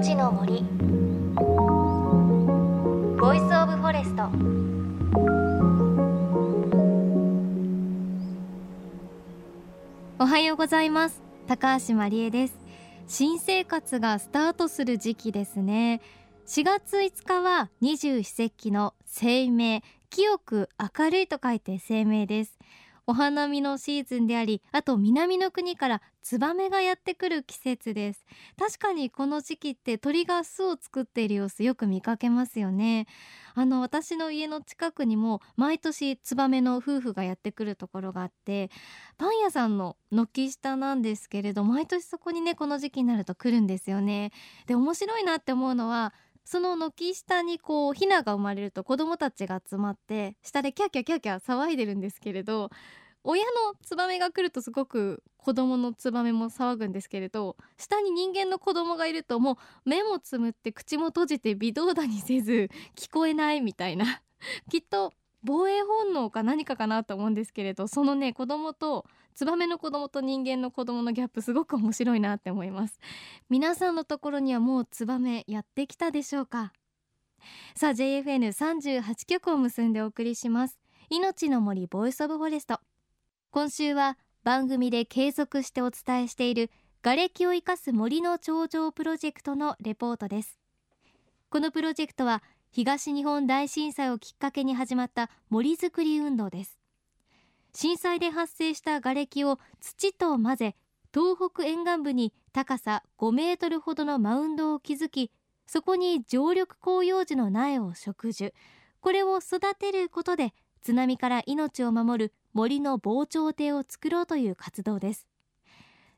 命の森。 Voice of Forest。おはようございます。高橋真理恵です。新生活がスタートする時期ですね。4月5日は二十四節気の清明清く明るいと書いて清明です。お花見のシーズンでありあと南の国からツバメがやってくる季節です。確かにこの時期って鳥が巣を作っている様子よく見かけますよね。あの私の家の近くにも毎年ツバメの夫婦がやってくるところがあってパン屋さんの軒下なんですけれど毎年そこにねこの時期になると来るんですよね。で面白いなって思うのはその軒下にこうヒナが生まれると子供たちが集まって下でキャキャキャキャ騒いでるんですけれど親のツバメが来るとすごく子供のツバメも騒ぐんですけれど下に人間の子供がいるともう目もつむって口も閉じて微動だにせず聞こえないみたいな。きっと防衛本能か何かかなと思うんですけれどそのね子供とツバメの子供と人間の子供のギャップすごく面白いなって思います。皆さんのところにはもうツバメやってきたでしょうか？さあ JFN38 曲を結んでお送りします。命の森 Voice of Forest。今週は番組で継続してお伝えしている瓦礫を生かす森の長城プロジェクトのレポートです。このプロジェクトは東日本大震災をきっかけに始まった森づくり運動です。震災で発生した瓦礫を土と混ぜ東北沿岸部に高さ5メートルほどのマウンドを築きそこに常緑広葉樹の苗を植樹。これを育てることで津波から命を守る森の防潮堤を作ろうという活動です。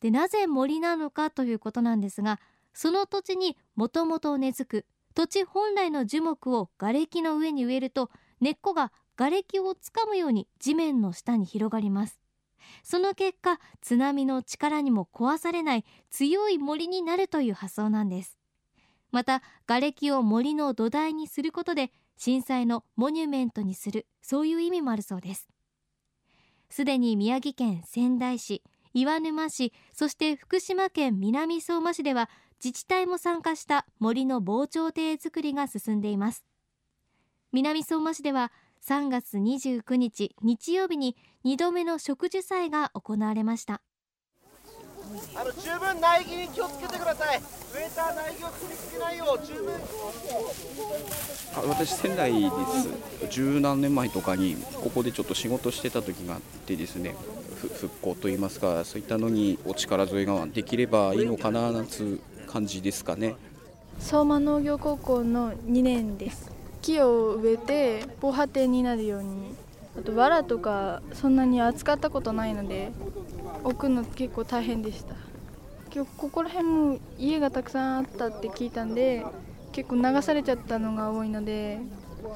でなぜ森なのかということなんですがその土地にもともと根付く土地本来の樹木を瓦礫の上に植えると根っこが瓦礫をつかむように地面の下に広がります。その結果津波の力にも壊されない強い森になるという発想なんです。また瓦礫を森の土台にすることで震災のモニュメントにするそういう意味もあるそうです。すでに宮城県仙台市岩沼市そして福島県南相馬市では自治体も参加した森の防潮堤作りが進んでいます。南相馬市では3月29日日曜日に2度目の植樹祭が行われました。あの十分苗木に気をつけてください。植えた苗木を取り付けないよ十分私仙台です。十何年前とかにここでちょっと仕事してた時があってですね復興といいますかそういったのにお力添えができればいいのかななんつう感じですかね。相馬農業高校の2年です。木を植えて防波堤になるようにあと藁とかそんなに扱ったことないので置くの結構大変でした。今日ここら辺も家がたくさんあったって聞いたんで結構流されちゃったのが多いので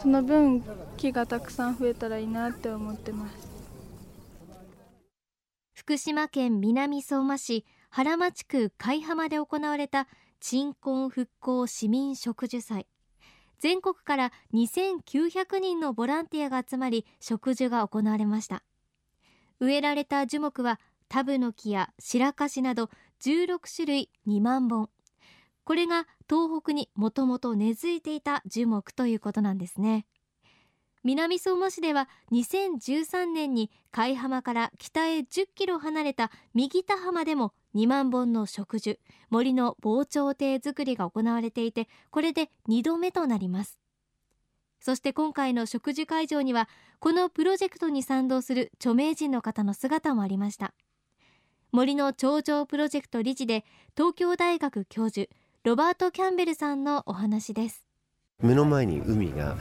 その分木がたくさん増えたらいいなって思ってます。福島県南相馬市原町区海浜で行われた鎮魂復興市民植樹祭。全国から2900人のボランティアが集まり植樹が行われました。植えられた樹木はタブノキや白樫など16種類2万本。これが東北にもともと根付いていた樹木ということなんですね。南相馬市では2013年に海浜から北へ10キロ離れた右田浜でも2万本の植樹森の防潮堤作りが行われていてこれで2度目となります。そして今回の植樹会場にはこのプロジェクトに賛同する著名人の方の姿もありました。森の頂上プロジェクト理事で東京大学教授ロバート・キャンベルさんのお話です。目の前に海が、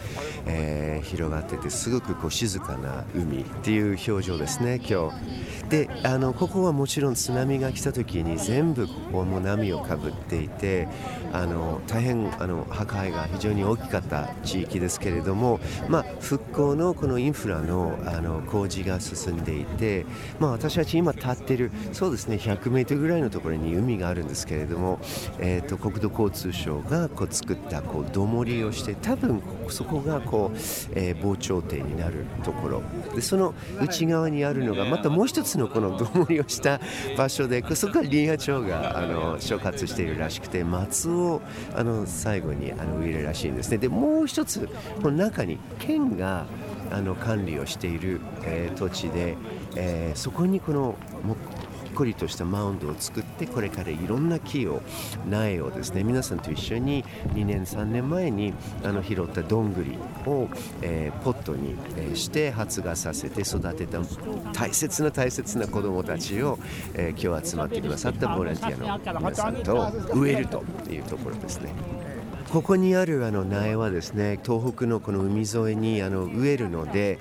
えー、広がっててすごくこう静かな海っていう表情ですね今日。であのここはもちろん津波が来た時に全部ここも波をかぶっていてあの大変あの破壊が非常に大きかった地域ですけれども、まあ、復興のこのインフラのあの工事が進んでいて、まあ、私たち今立ってるそうですね100メートルぐらいのところに海があるんですけれども、えーと、国土交通省がこう作ったこう土盛りをして多分そこがこう、えー、防潮堤になるところ。でその内側にあるのがまたもう一つのこのどもりをした場所でそこは林野庁があの所轄しているらしくて松をあの最後にあの植えるらしいんですね。でもう一つこの中に県があの管理をしている、えー、土地で、えー、そこにこのこりとしたマウンドを作ってこれからいろんな木を苗をですね皆さんと一緒に2年3年前にあの拾ったどんぐりを、えー、ポットに、え、して発芽させて育てた大切な大切な子どもたちを、えー、今日集まってくださったボランティアの皆さんと植えるというところですね。ここにあるあの苗はですね東北のこの海沿いにあの植えるので、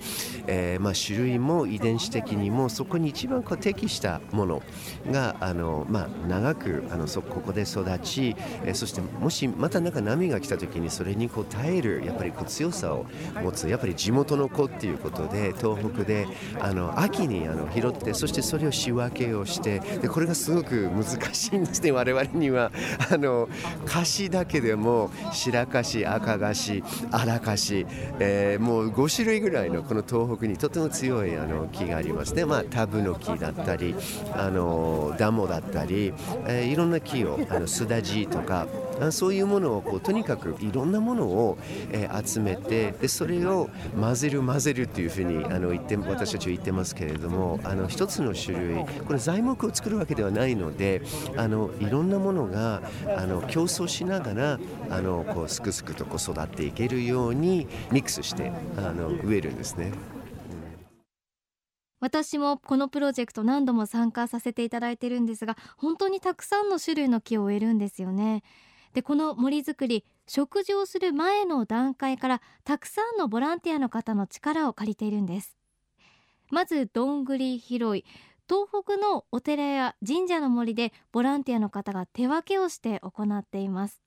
えー、まあ種類も遺伝子的にもそこに一番こう適したものがあの、まあ、長くあのそここで育ち、えー、そしてもしまたなんか波が来た時にそれにこう耐えるやっぱりこう強さを持つやっぱり地元の子っていうことで東北であの秋にあの拾ってそしてそれを仕分けをしてでこれがすごく難しいんですね。我々にはあの歌詞だけでも白樫赤樫荒樫、えー、もう5種類ぐらいのこの東北にとても強いあの木がありますね、まあ、タブの木だったりあのダモだったり、えー、いろんな木をあのスダジとかそういうものをこうとにかくいろんなものを、えー、集めてでそれを混ぜる混ぜるっていうふうにあの言って私たちは言ってますけれどもあの一つの種類これ材木を作るわけではないのであのいろんなものがあの競争しながらあののこうすくすくとこう育っていけるようにミックスしてあの植えるんですね。私もこのプロジェクト何度も参加させていただいてるんですが本当にたくさんの種類の木を植えるんですよね。でこの森づくり食事をする前の段階からたくさんのボランティアの方の力を借りているんです。まずどんぐり拾い。東北のお寺や神社の森でボランティアの方が手分けをして行っています。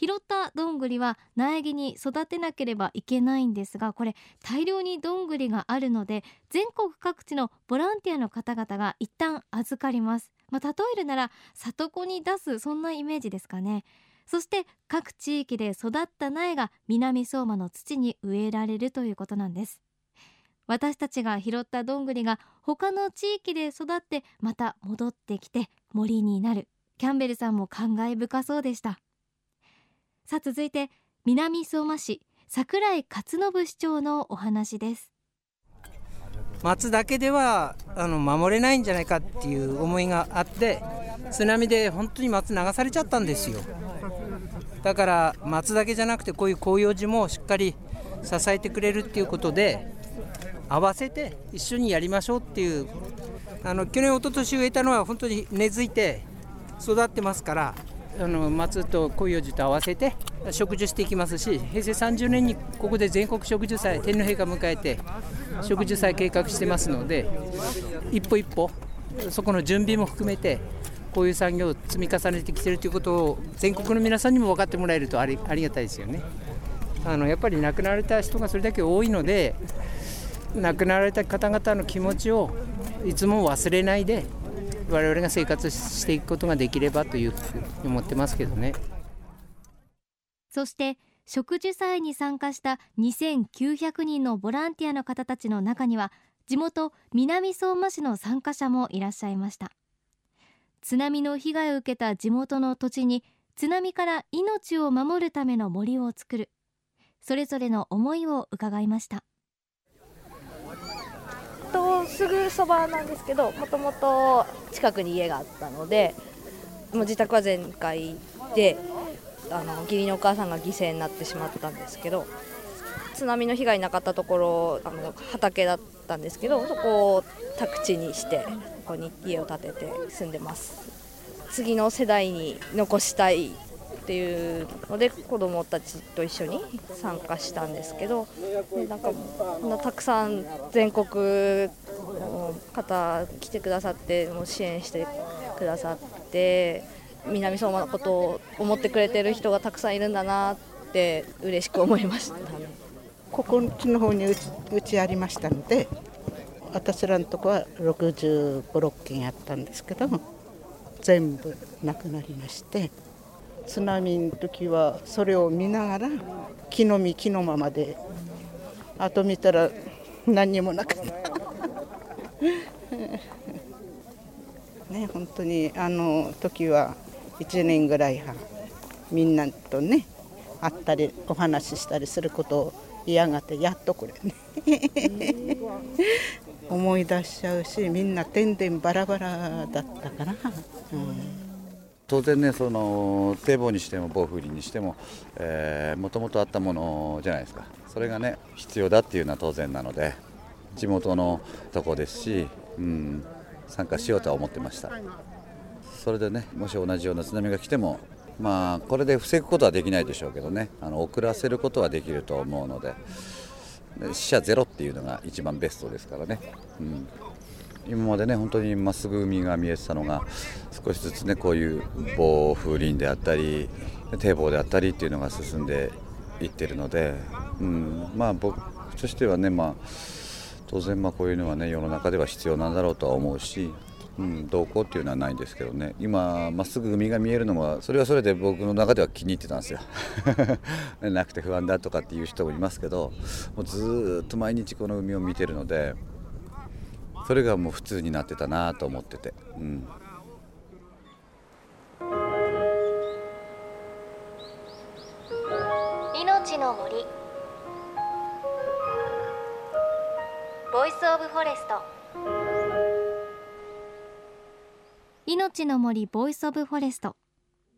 拾ったどんぐりは苗木に育てなければいけないんですがこれ大量にどんぐりがあるので全国各地のボランティアの方々が一旦預かります。まあ、例えるなら里子に出すそんなイメージですかね。そして各地域で育った苗が南相馬の土に植えられるということなんです。私たちが拾ったどんぐりが他の地域で育ってまた戻ってきて森になる。キャンベルさんも感慨深そうでした。さあ続いて南相馬市桜井勝信市長のお話です。松だけではあの守れないんじゃないかっていう思いがあって津波で本当に松流されちゃったんですよ。だから松だけじゃなくてこういう広葉樹もしっかり支えてくれるっていうことで合わせて一緒にやりましょうっていうあの去年一昨年植えたのは本当に根付いて育ってますからあの松と広葉樹と合わせて植樹していきますし平成30年にここで全国植樹祭天皇陛下迎えて植樹祭計画してますので一歩一歩そこの準備も含めてこういう産業を積み重ねてきてるということを全国の皆さんにも分かってもらえるとありありがたいですよね。あのやっぱり亡くなられた人がそれだけ多いので亡くなられた方々の気持ちをいつも忘れないで我々が生活していくことができればというふうに思ってますけどね。そして植樹祭に参加した2900人のボランティアの方たちの中には地元南相馬市の参加者もいらっしゃいました。津波の被害を受けた地元の土地に津波から命を守るための森を作る。それぞれの思いを伺いました。すぐそばなんですけどもともと近くに家があったのでもう自宅は全壊であの義理のお母さんが犠牲になってしまったんですけど津波の被害なかったところあの畑だったんですけどそこを宅地にしてここに家を建てて住んでます。次の世代に残したいっていうので子どもたちと一緒に参加したんですけどなんかこんなたくさん全国方来てくださってもう支援してくださって南相馬のことを思ってくれてる人がたくさんいるんだなって嬉しく思いました、ね、ここの方にうちうちありましたので私らのとこは65、6軒あったんですけど全部なくなりまして津波の時はそれを見ながら木の実木のままであと見たら何にもなかった。ね本当にあの時は1年ぐらいはみんなとね会ったりお話ししたりすることを嫌がってやっとこれね。思い出しちゃうしみんな点々バラバラだったかな。うん。当然ねその堤防にしても防風林にしてももともとあったものじゃないですか。それがね必要だっていうのは当然なので地元のとこですし、うん、参加しようとは思ってました。それでねもし同じような津波が来てもまあこれで防ぐことはできないでしょうけどねあの遅らせることはできると思うので死者ゼロっていうのが一番ベストですからね、うん、今までね本当にまっすぐ海が見えてたのが少しずつねこういう暴風林であったり堤防であったりっていうのが進んでいってるので、うん、まあ僕としてはねまあ当然まあこういうのはね世の中では必要なんだろうとは思うし、うん、どうこうっていうのはないんですけどね。今まっすぐ海が見えるのはそれはそれで僕の中では気に入ってたんですよ。なくて不安だとかっていう人もいますけどもうずっと毎日この海を見てるのでそれがもう普通になってたなと思ってて。うん。of Forest。命の森 Voice of Forest。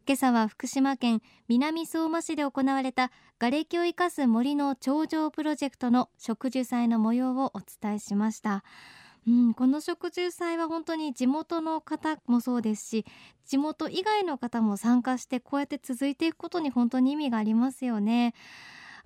今朝は福島県南相馬市で行われた瓦礫を生かす森の長城プロジェクトの植樹祭の模様をお伝えしました。うん、この植樹祭は本当に地元の方もそうですし地元以外の方も参加してこうやって続いていくことに本当に意味がありますよね。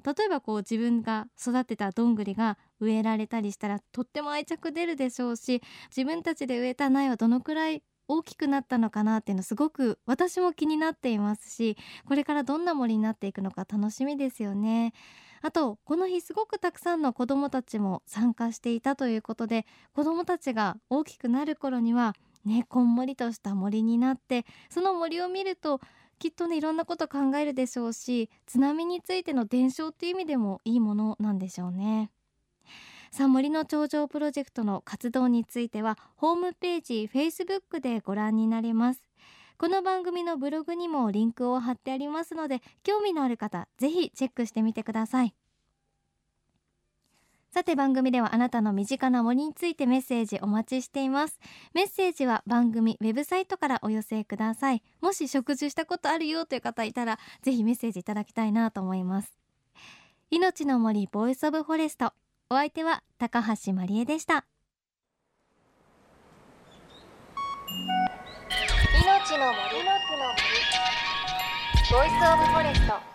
例えばこう自分が育てたどんぐりが植えられたりしたらとっても愛着出るでしょうし自分たちで植えた苗はどのくらい大きくなったのかなっていうのすごく私も気になっていますしこれからどんな森になっていくのか楽しみですよね。あとこの日すごくたくさんの子どもたちも参加していたということで子どもたちが大きくなる頃にはねこんもりとした森になってその森を見るときっとねいろんなこと考えるでしょうし津波についての伝承っていう意味でもいいものなんでしょうね。さあ森の頂上プロジェクトの活動についてはホームページ Facebook でご覧になれますこの番組のブログにもリンクを貼ってありますので興味のある方ぜひチェックしてみてくださいさて番組ではあなたの身近な森についてメッセージお待ちしています。メッセージは番組ウェブサイトからお寄せください。もし植樹したことあるよという方いたらぜひメッセージいただきたいなと思います。命の森 Voice of Forest。お相手は高橋真理恵でした。命の森。の森。 Voice of Forest。